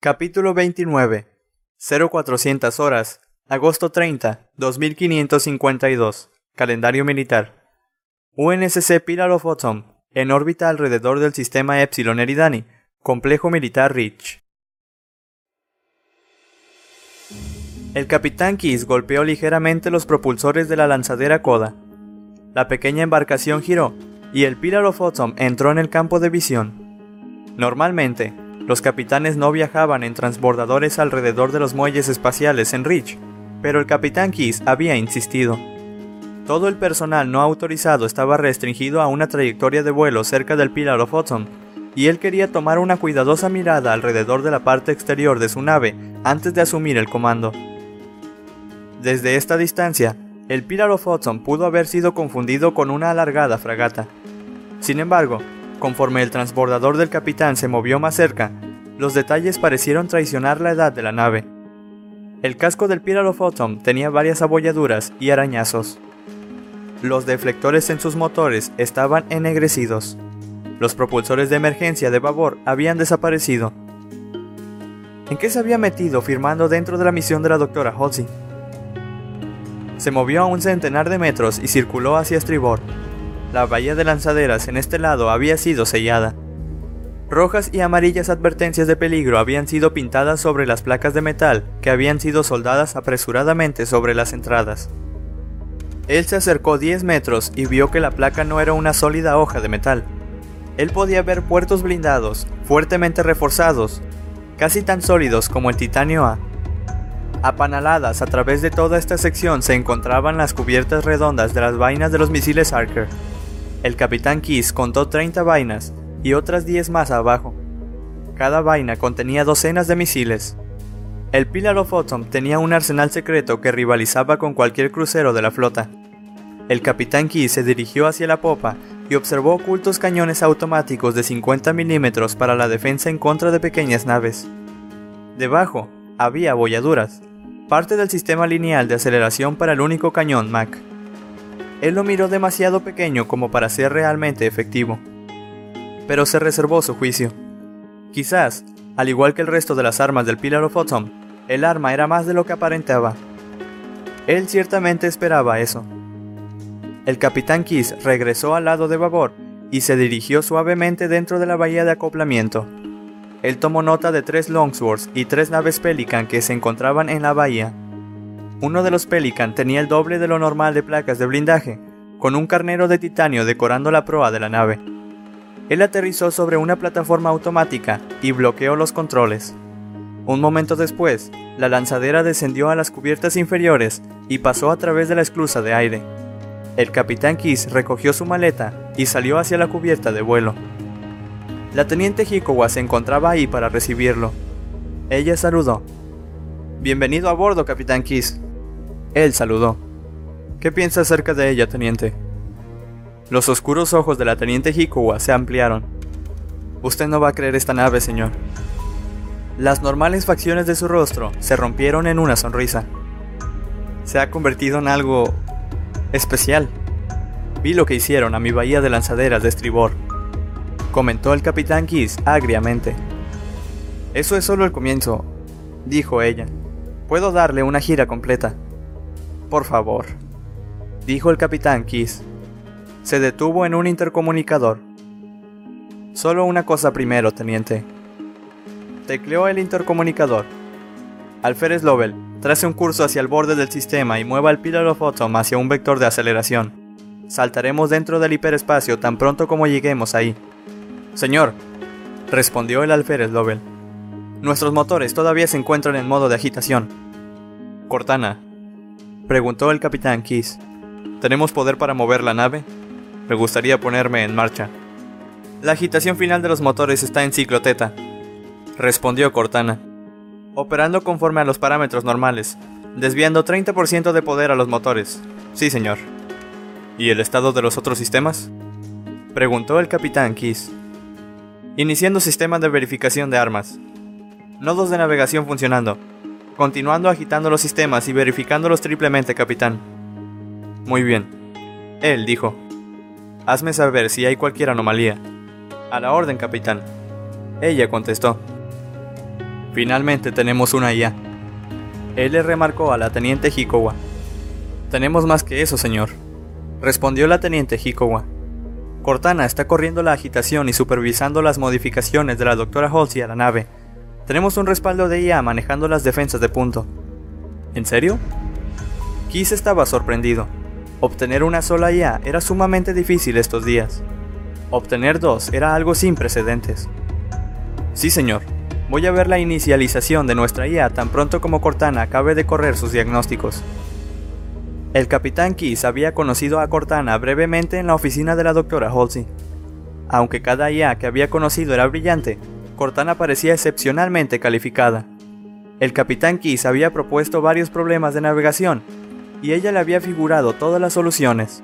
Capítulo 29 0400 horas. Agosto 30 2552 Calendario militar. UNSC Pillar of Autumn en órbita alrededor del sistema Epsilon Eridani. Complejo Militar Rich. El capitán Kiss golpeó ligeramente los propulsores de la lanzadera Koda. La pequeña embarcación giró y el Pillar of Autumn entró en el campo de visión. Normalmente, los capitanes no viajaban en transbordadores alrededor de los muelles espaciales en Rich, pero el capitán Keys había insistido. Todo el personal no autorizado estaba restringido a una trayectoria de vuelo cerca del Pillar of Autumn, y él quería tomar una cuidadosa mirada alrededor de la parte exterior de su nave antes de asumir el comando. Desde esta distancia, el Pillar of Autumn pudo haber sido confundido con una alargada fragata. Sin embargo, Conforme el transbordador del capitán se movió más cerca, los detalles parecieron traicionar la edad de la nave. El casco del Pillar of Autumn tenía varias abolladuras y arañazos. Los deflectores en sus motores estaban ennegrecidos. Los propulsores de emergencia de vapor habían desaparecido. ¿En qué se había metido firmando dentro de la misión de la doctora Halsey? Se movió a un centenar de metros y circuló hacia estribor, la bahía de lanzaderas en este lado había sido sellada. Rojas y amarillas advertencias de peligro habían sido pintadas sobre las placas de metal que habían sido soldadas apresuradamente sobre las entradas. Él se acercó 10 metros y vio que la placa no era una sólida hoja de metal. Él podía ver puertos blindados, fuertemente reforzados, casi tan sólidos como el titanio A. Apanaladas a través de toda esta sección se encontraban las cubiertas redondas de las vainas de los misiles Archer. El capitán Kiss contó 30 vainas y otras 10 más abajo. Cada vaina contenía docenas de misiles. El Pillar of Autumn tenía un arsenal secreto que rivalizaba con cualquier crucero de la flota. El capitán Kiss se dirigió hacia la popa y observó ocultos cañones automáticos de 50 milímetros para la defensa en contra de pequeñas naves. Debajo había abolladuras, parte del sistema lineal de aceleración para el único cañón Mac. Él lo miró demasiado pequeño como para ser realmente efectivo. Pero se reservó su juicio. Quizás, al igual que el resto de las armas del Pillar of Autumn, el arma era más de lo que aparentaba. Él ciertamente esperaba eso. El capitán Kiss regresó al lado de babor y se dirigió suavemente dentro de la bahía de acoplamiento. Él tomó nota de tres Longswords y tres naves Pelican que se encontraban en la bahía uno de los Pelican tenía el doble de lo normal de placas de blindaje, con un carnero de titanio decorando la proa de la nave. Él aterrizó sobre una plataforma automática y bloqueó los controles. Un momento después, la lanzadera descendió a las cubiertas inferiores y pasó a través de la esclusa de aire. El capitán Kiss recogió su maleta y salió hacia la cubierta de vuelo. La teniente Hikowa se encontraba ahí para recibirlo. Ella saludó. Bienvenido a bordo, capitán Kiss. Él saludó. ¿Qué piensa acerca de ella, teniente? Los oscuros ojos de la teniente Hikowa se ampliaron. Usted no va a creer esta nave, señor. Las normales facciones de su rostro se rompieron en una sonrisa. Se ha convertido en algo especial. Vi lo que hicieron a mi bahía de lanzaderas de estribor, comentó el capitán Kiss agriamente. Eso es solo el comienzo, dijo ella. Puedo darle una gira completa. Por favor, dijo el capitán Kiss. Se detuvo en un intercomunicador. Solo una cosa primero, teniente. Tecleó el intercomunicador. Alférez Lovell, trace un curso hacia el borde del sistema y mueva el Pillar of Autumn hacia un vector de aceleración. Saltaremos dentro del hiperespacio tan pronto como lleguemos ahí. Señor, respondió el alférez Lovell. Nuestros motores todavía se encuentran en modo de agitación. Cortana, Preguntó el capitán Kiss. ¿Tenemos poder para mover la nave? Me gustaría ponerme en marcha. La agitación final de los motores está en ciclo teta, respondió Cortana, operando conforme a los parámetros normales, desviando 30% de poder a los motores. Sí, señor. ¿Y el estado de los otros sistemas? Preguntó el capitán Kiss. Iniciando sistema de verificación de armas. Nodos de navegación funcionando continuando agitando los sistemas y verificándolos triplemente, capitán. Muy bien. Él dijo. Hazme saber si hay cualquier anomalía. A la orden, capitán. Ella contestó. Finalmente tenemos una IA. Él le remarcó a la teniente Hikowa. Tenemos más que eso, señor, respondió la teniente Hikowa. Cortana está corriendo la agitación y supervisando las modificaciones de la doctora Halsey a la nave. Tenemos un respaldo de IA manejando las defensas de punto. ¿En serio? Kiss estaba sorprendido. Obtener una sola IA era sumamente difícil estos días. Obtener dos era algo sin precedentes. Sí, señor. Voy a ver la inicialización de nuestra IA tan pronto como Cortana acabe de correr sus diagnósticos. El capitán Kiss había conocido a Cortana brevemente en la oficina de la doctora Halsey. Aunque cada IA que había conocido era brillante, Cortana parecía excepcionalmente calificada. El capitán Kiss había propuesto varios problemas de navegación, y ella le había figurado todas las soluciones,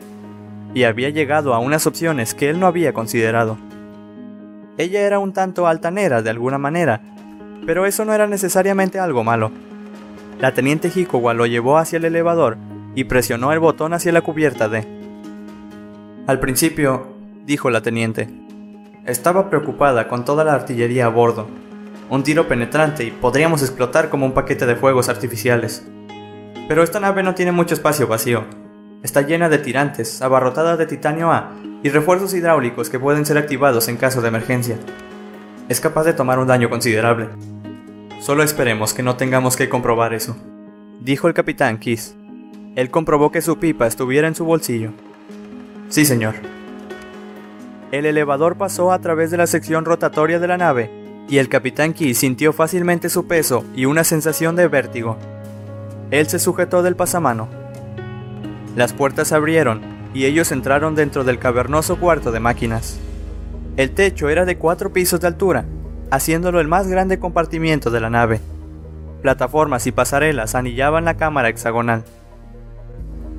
y había llegado a unas opciones que él no había considerado. Ella era un tanto altanera de alguna manera, pero eso no era necesariamente algo malo. La teniente Hikowa lo llevó hacia el elevador y presionó el botón hacia la cubierta de... Al principio, dijo la teniente, estaba preocupada con toda la artillería a bordo. Un tiro penetrante y podríamos explotar como un paquete de fuegos artificiales. Pero esta nave no tiene mucho espacio vacío. Está llena de tirantes, abarrotada de titanio A y refuerzos hidráulicos que pueden ser activados en caso de emergencia. Es capaz de tomar un daño considerable. Solo esperemos que no tengamos que comprobar eso, dijo el capitán Kiss. Él comprobó que su pipa estuviera en su bolsillo. Sí, señor. El elevador pasó a través de la sección rotatoria de la nave, y el capitán Key sintió fácilmente su peso y una sensación de vértigo. Él se sujetó del pasamano. Las puertas se abrieron, y ellos entraron dentro del cavernoso cuarto de máquinas. El techo era de cuatro pisos de altura, haciéndolo el más grande compartimiento de la nave. Plataformas y pasarelas anillaban la cámara hexagonal.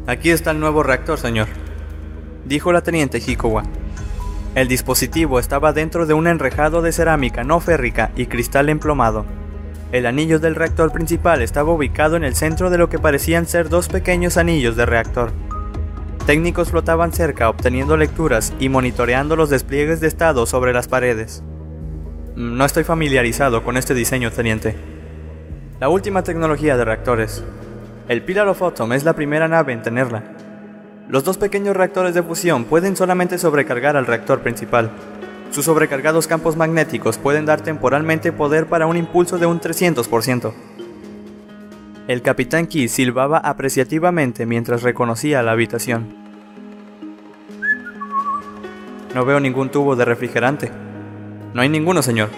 Aquí está el nuevo reactor, señor, dijo la teniente Hikowa. El dispositivo estaba dentro de un enrejado de cerámica no férrica y cristal emplomado. El anillo del reactor principal estaba ubicado en el centro de lo que parecían ser dos pequeños anillos de reactor. Técnicos flotaban cerca obteniendo lecturas y monitoreando los despliegues de estado sobre las paredes. No estoy familiarizado con este diseño, teniente. La última tecnología de reactores, el Pillar of Autumn es la primera nave en tenerla. Los dos pequeños reactores de fusión pueden solamente sobrecargar al reactor principal. Sus sobrecargados campos magnéticos pueden dar temporalmente poder para un impulso de un 300%. El capitán Key silbaba apreciativamente mientras reconocía la habitación. No veo ningún tubo de refrigerante. No hay ninguno, señor.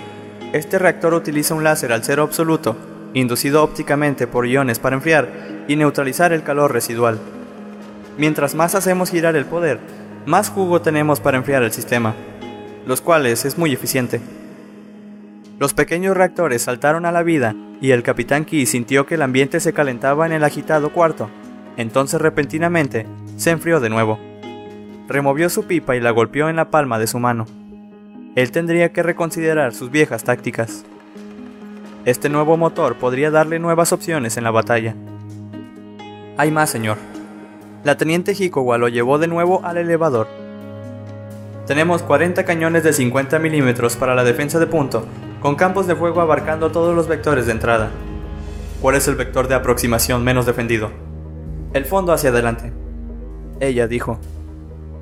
Este reactor utiliza un láser al cero absoluto inducido ópticamente por iones para enfriar y neutralizar el calor residual. Mientras más hacemos girar el poder, más jugo tenemos para enfriar el sistema, los cuales es muy eficiente. Los pequeños reactores saltaron a la vida y el capitán Key sintió que el ambiente se calentaba en el agitado cuarto. Entonces repentinamente se enfrió de nuevo. Removió su pipa y la golpeó en la palma de su mano. Él tendría que reconsiderar sus viejas tácticas. Este nuevo motor podría darle nuevas opciones en la batalla. Hay más, señor. La teniente Hikowa lo llevó de nuevo al elevador. Tenemos 40 cañones de 50 milímetros para la defensa de punto, con campos de fuego abarcando todos los vectores de entrada. ¿Cuál es el vector de aproximación menos defendido? El fondo hacia adelante. Ella dijo.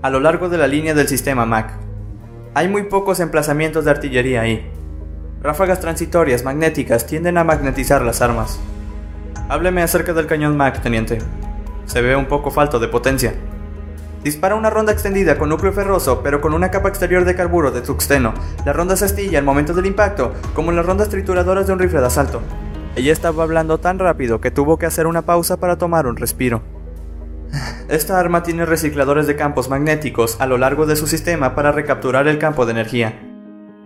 A lo largo de la línea del sistema MAC. Hay muy pocos emplazamientos de artillería ahí. Ráfagas transitorias magnéticas tienden a magnetizar las armas. Hábleme acerca del cañón Mac, teniente. Se ve un poco falto de potencia. Dispara una ronda extendida con núcleo ferroso, pero con una capa exterior de carburo de tuxteno. La ronda se astilla al momento del impacto, como en las rondas trituradoras de un rifle de asalto. Ella estaba hablando tan rápido que tuvo que hacer una pausa para tomar un respiro. Esta arma tiene recicladores de campos magnéticos a lo largo de su sistema para recapturar el campo de energía.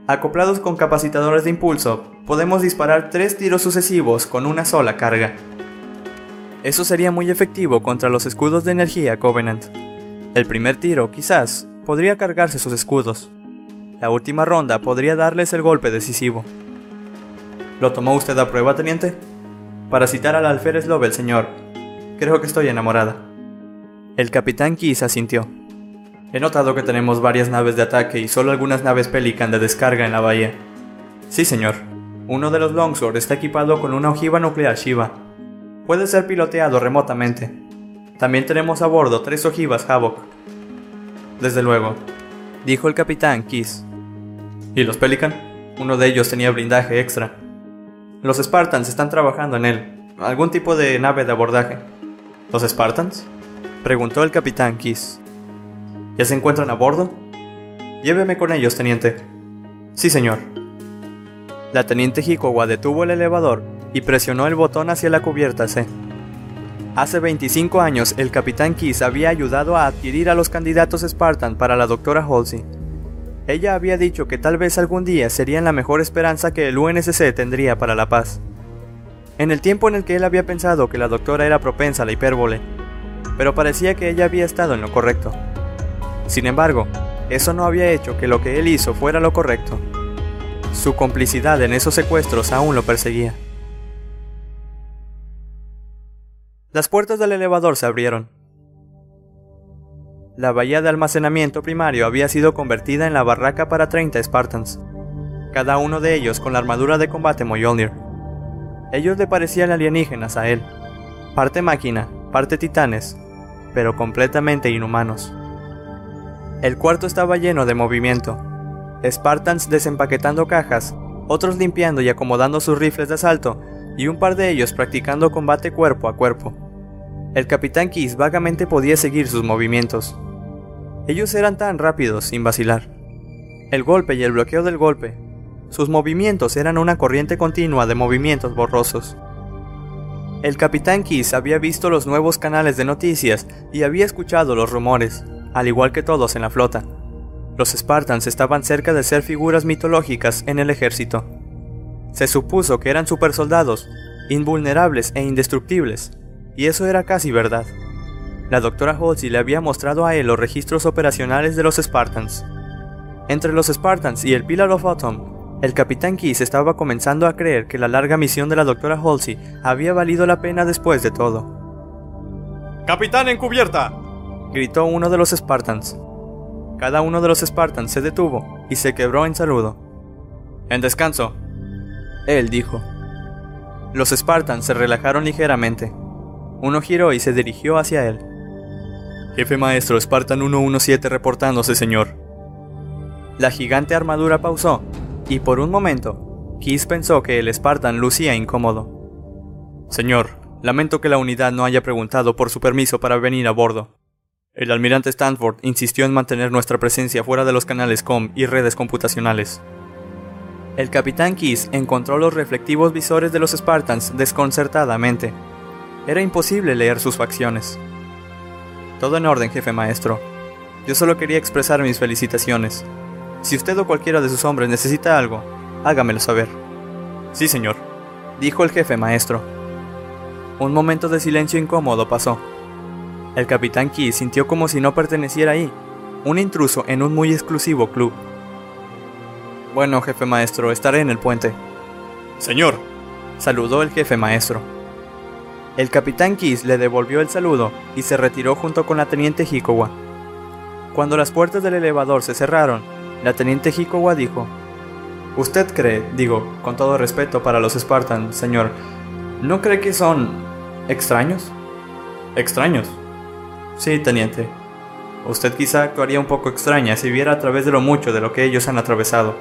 Acoplados con capacitadores de impulso, podemos disparar tres tiros sucesivos con una sola carga. Eso sería muy efectivo contra los escudos de energía Covenant. El primer tiro, quizás, podría cargarse sus escudos. La última ronda podría darles el golpe decisivo. ¿Lo tomó usted a prueba, teniente? Para citar al alférez Lovell, señor, creo que estoy enamorada. El capitán Kiss asintió. He notado que tenemos varias naves de ataque y solo algunas naves Pelican de descarga en la bahía. Sí, señor. Uno de los Longsword está equipado con una ojiva nuclear Shiva. Puede ser piloteado remotamente. También tenemos a bordo tres ojivas Havoc. Desde luego, dijo el capitán Kiss. ¿Y los Pelican? Uno de ellos tenía blindaje extra. Los Spartans están trabajando en él. Algún tipo de nave de abordaje. ¿Los Spartans? Preguntó el capitán Kiss. ¿Ya se encuentran a bordo? Lléveme con ellos, teniente. Sí, señor. La teniente Hikowa detuvo el elevador y presionó el botón hacia la cubierta C. Hace 25 años, el capitán Kiss había ayudado a adquirir a los candidatos Spartan para la doctora Halsey. Ella había dicho que tal vez algún día serían la mejor esperanza que el UNSC tendría para la paz. En el tiempo en el que él había pensado que la doctora era propensa a la hipérbole, pero parecía que ella había estado en lo correcto. Sin embargo, eso no había hecho que lo que él hizo fuera lo correcto. Su complicidad en esos secuestros aún lo perseguía. Las puertas del elevador se abrieron. La bahía de almacenamiento primario había sido convertida en la barraca para 30 Spartans, cada uno de ellos con la armadura de combate Mjolnir. Ellos le parecían alienígenas a él, parte máquina, parte titanes, pero completamente inhumanos. El cuarto estaba lleno de movimiento. Spartans desempaquetando cajas, otros limpiando y acomodando sus rifles de asalto, y un par de ellos practicando combate cuerpo a cuerpo. El capitán Kiss vagamente podía seguir sus movimientos. Ellos eran tan rápidos sin vacilar. El golpe y el bloqueo del golpe. Sus movimientos eran una corriente continua de movimientos borrosos. El capitán Kiss había visto los nuevos canales de noticias y había escuchado los rumores, al igual que todos en la flota. Los Spartans estaban cerca de ser figuras mitológicas en el ejército. Se supuso que eran supersoldados, invulnerables e indestructibles, y eso era casi verdad. La doctora Halsey le había mostrado a él los registros operacionales de los Spartans. Entre los Spartans y el Pillar of Autumn, el capitán Kiss estaba comenzando a creer que la larga misión de la doctora Halsey había valido la pena después de todo. ¡Capitán encubierta! gritó uno de los Spartans. Cada uno de los Spartans se detuvo y se quebró en saludo. En descanso, él dijo. Los Spartans se relajaron ligeramente. Uno giró y se dirigió hacia él. Jefe maestro, Spartan 117 reportándose, señor. La gigante armadura pausó, y por un momento, Kiss pensó que el Spartan lucía incómodo. Señor, lamento que la unidad no haya preguntado por su permiso para venir a bordo. El almirante Stanford insistió en mantener nuestra presencia fuera de los canales COM y redes computacionales. El capitán Kiss encontró los reflectivos visores de los Spartans desconcertadamente. Era imposible leer sus facciones. Todo en orden, jefe maestro. Yo solo quería expresar mis felicitaciones. Si usted o cualquiera de sus hombres necesita algo, hágamelo saber. Sí, señor, dijo el jefe maestro. Un momento de silencio incómodo pasó. El capitán Key sintió como si no perteneciera ahí, un intruso en un muy exclusivo club. Bueno, jefe maestro, estaré en el puente. Señor, saludó el jefe maestro. El capitán Kiss le devolvió el saludo y se retiró junto con la teniente Hikowa. Cuando las puertas del elevador se cerraron, la teniente Hikowa dijo, Usted cree, digo, con todo respeto para los Spartans, señor, ¿no cree que son extraños? ¿Extraños? Sí, teniente. Usted quizá actuaría un poco extraña si viera a través de lo mucho de lo que ellos han atravesado.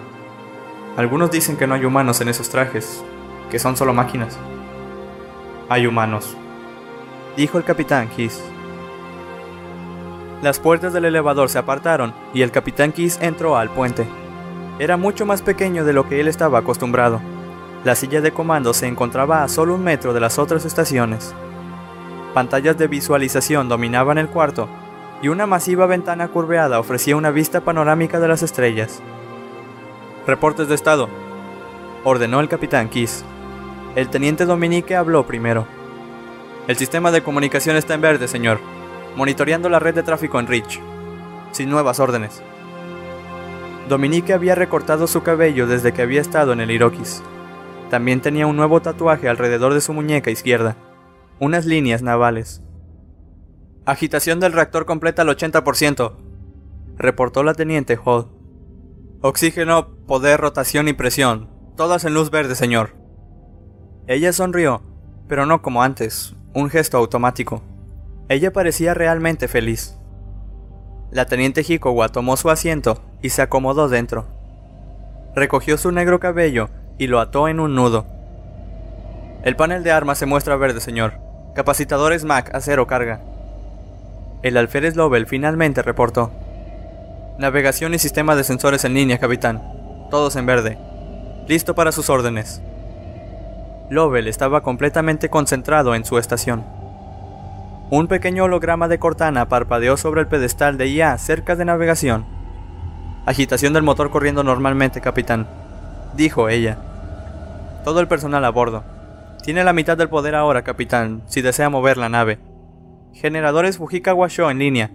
Algunos dicen que no hay humanos en esos trajes, que son solo máquinas. Hay humanos, dijo el capitán Kiss. Las puertas del elevador se apartaron y el capitán Kiss entró al puente. Era mucho más pequeño de lo que él estaba acostumbrado. La silla de comando se encontraba a solo un metro de las otras estaciones. Pantallas de visualización dominaban el cuarto y una masiva ventana curveada ofrecía una vista panorámica de las estrellas. Reportes de estado, ordenó el capitán Kiss. El teniente Dominique habló primero. El sistema de comunicación está en verde, señor, monitoreando la red de tráfico en Rich, sin nuevas órdenes. Dominique había recortado su cabello desde que había estado en el Iroquis. También tenía un nuevo tatuaje alrededor de su muñeca izquierda unas líneas navales. Agitación del reactor completa al 80%, reportó la teniente Hall. Oxígeno, poder, rotación y presión, Todas en luz verde, señor. Ella sonrió, pero no como antes, un gesto automático. Ella parecía realmente feliz. La teniente Hikowa tomó su asiento y se acomodó dentro. Recogió su negro cabello y lo ató en un nudo. El panel de armas se muestra verde, señor. Capacitadores MAC a cero carga. El alférez Lovell finalmente reportó. Navegación y sistema de sensores en línea, capitán. Todos en verde. Listo para sus órdenes. Lovell estaba completamente concentrado en su estación. Un pequeño holograma de Cortana parpadeó sobre el pedestal de IA cerca de navegación. Agitación del motor corriendo normalmente, capitán, dijo ella. Todo el personal a bordo. Tiene la mitad del poder ahora, capitán, si desea mover la nave. Generadores Fujikawa Sho en línea.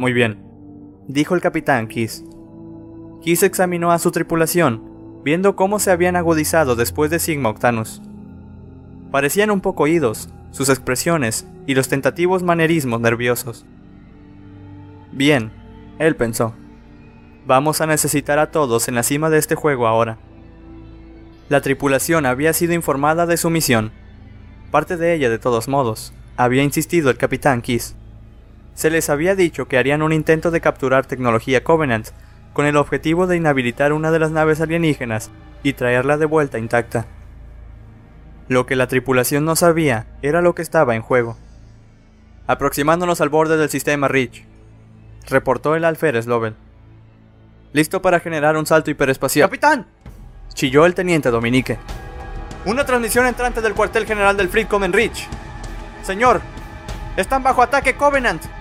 Muy bien, dijo el capitán Kiss. Kiss examinó a su tripulación, viendo cómo se habían agudizado después de Sigma Octanus. Parecían un poco oídos, sus expresiones y los tentativos manerismos nerviosos. Bien, él pensó. Vamos a necesitar a todos en la cima de este juego ahora. La tripulación había sido informada de su misión. Parte de ella, de todos modos, había insistido el capitán Kiss. Se les había dicho que harían un intento de capturar tecnología Covenant con el objetivo de inhabilitar una de las naves alienígenas y traerla de vuelta intacta. Lo que la tripulación no sabía era lo que estaba en juego. Aproximándonos al borde del sistema Reach, reportó el alférez Lovell. Listo para generar un salto hiperespacial. ¡Capitán! chilló el teniente Dominique. Una transmisión entrante del cuartel general del Fleet en Reach. Señor, están bajo ataque Covenant.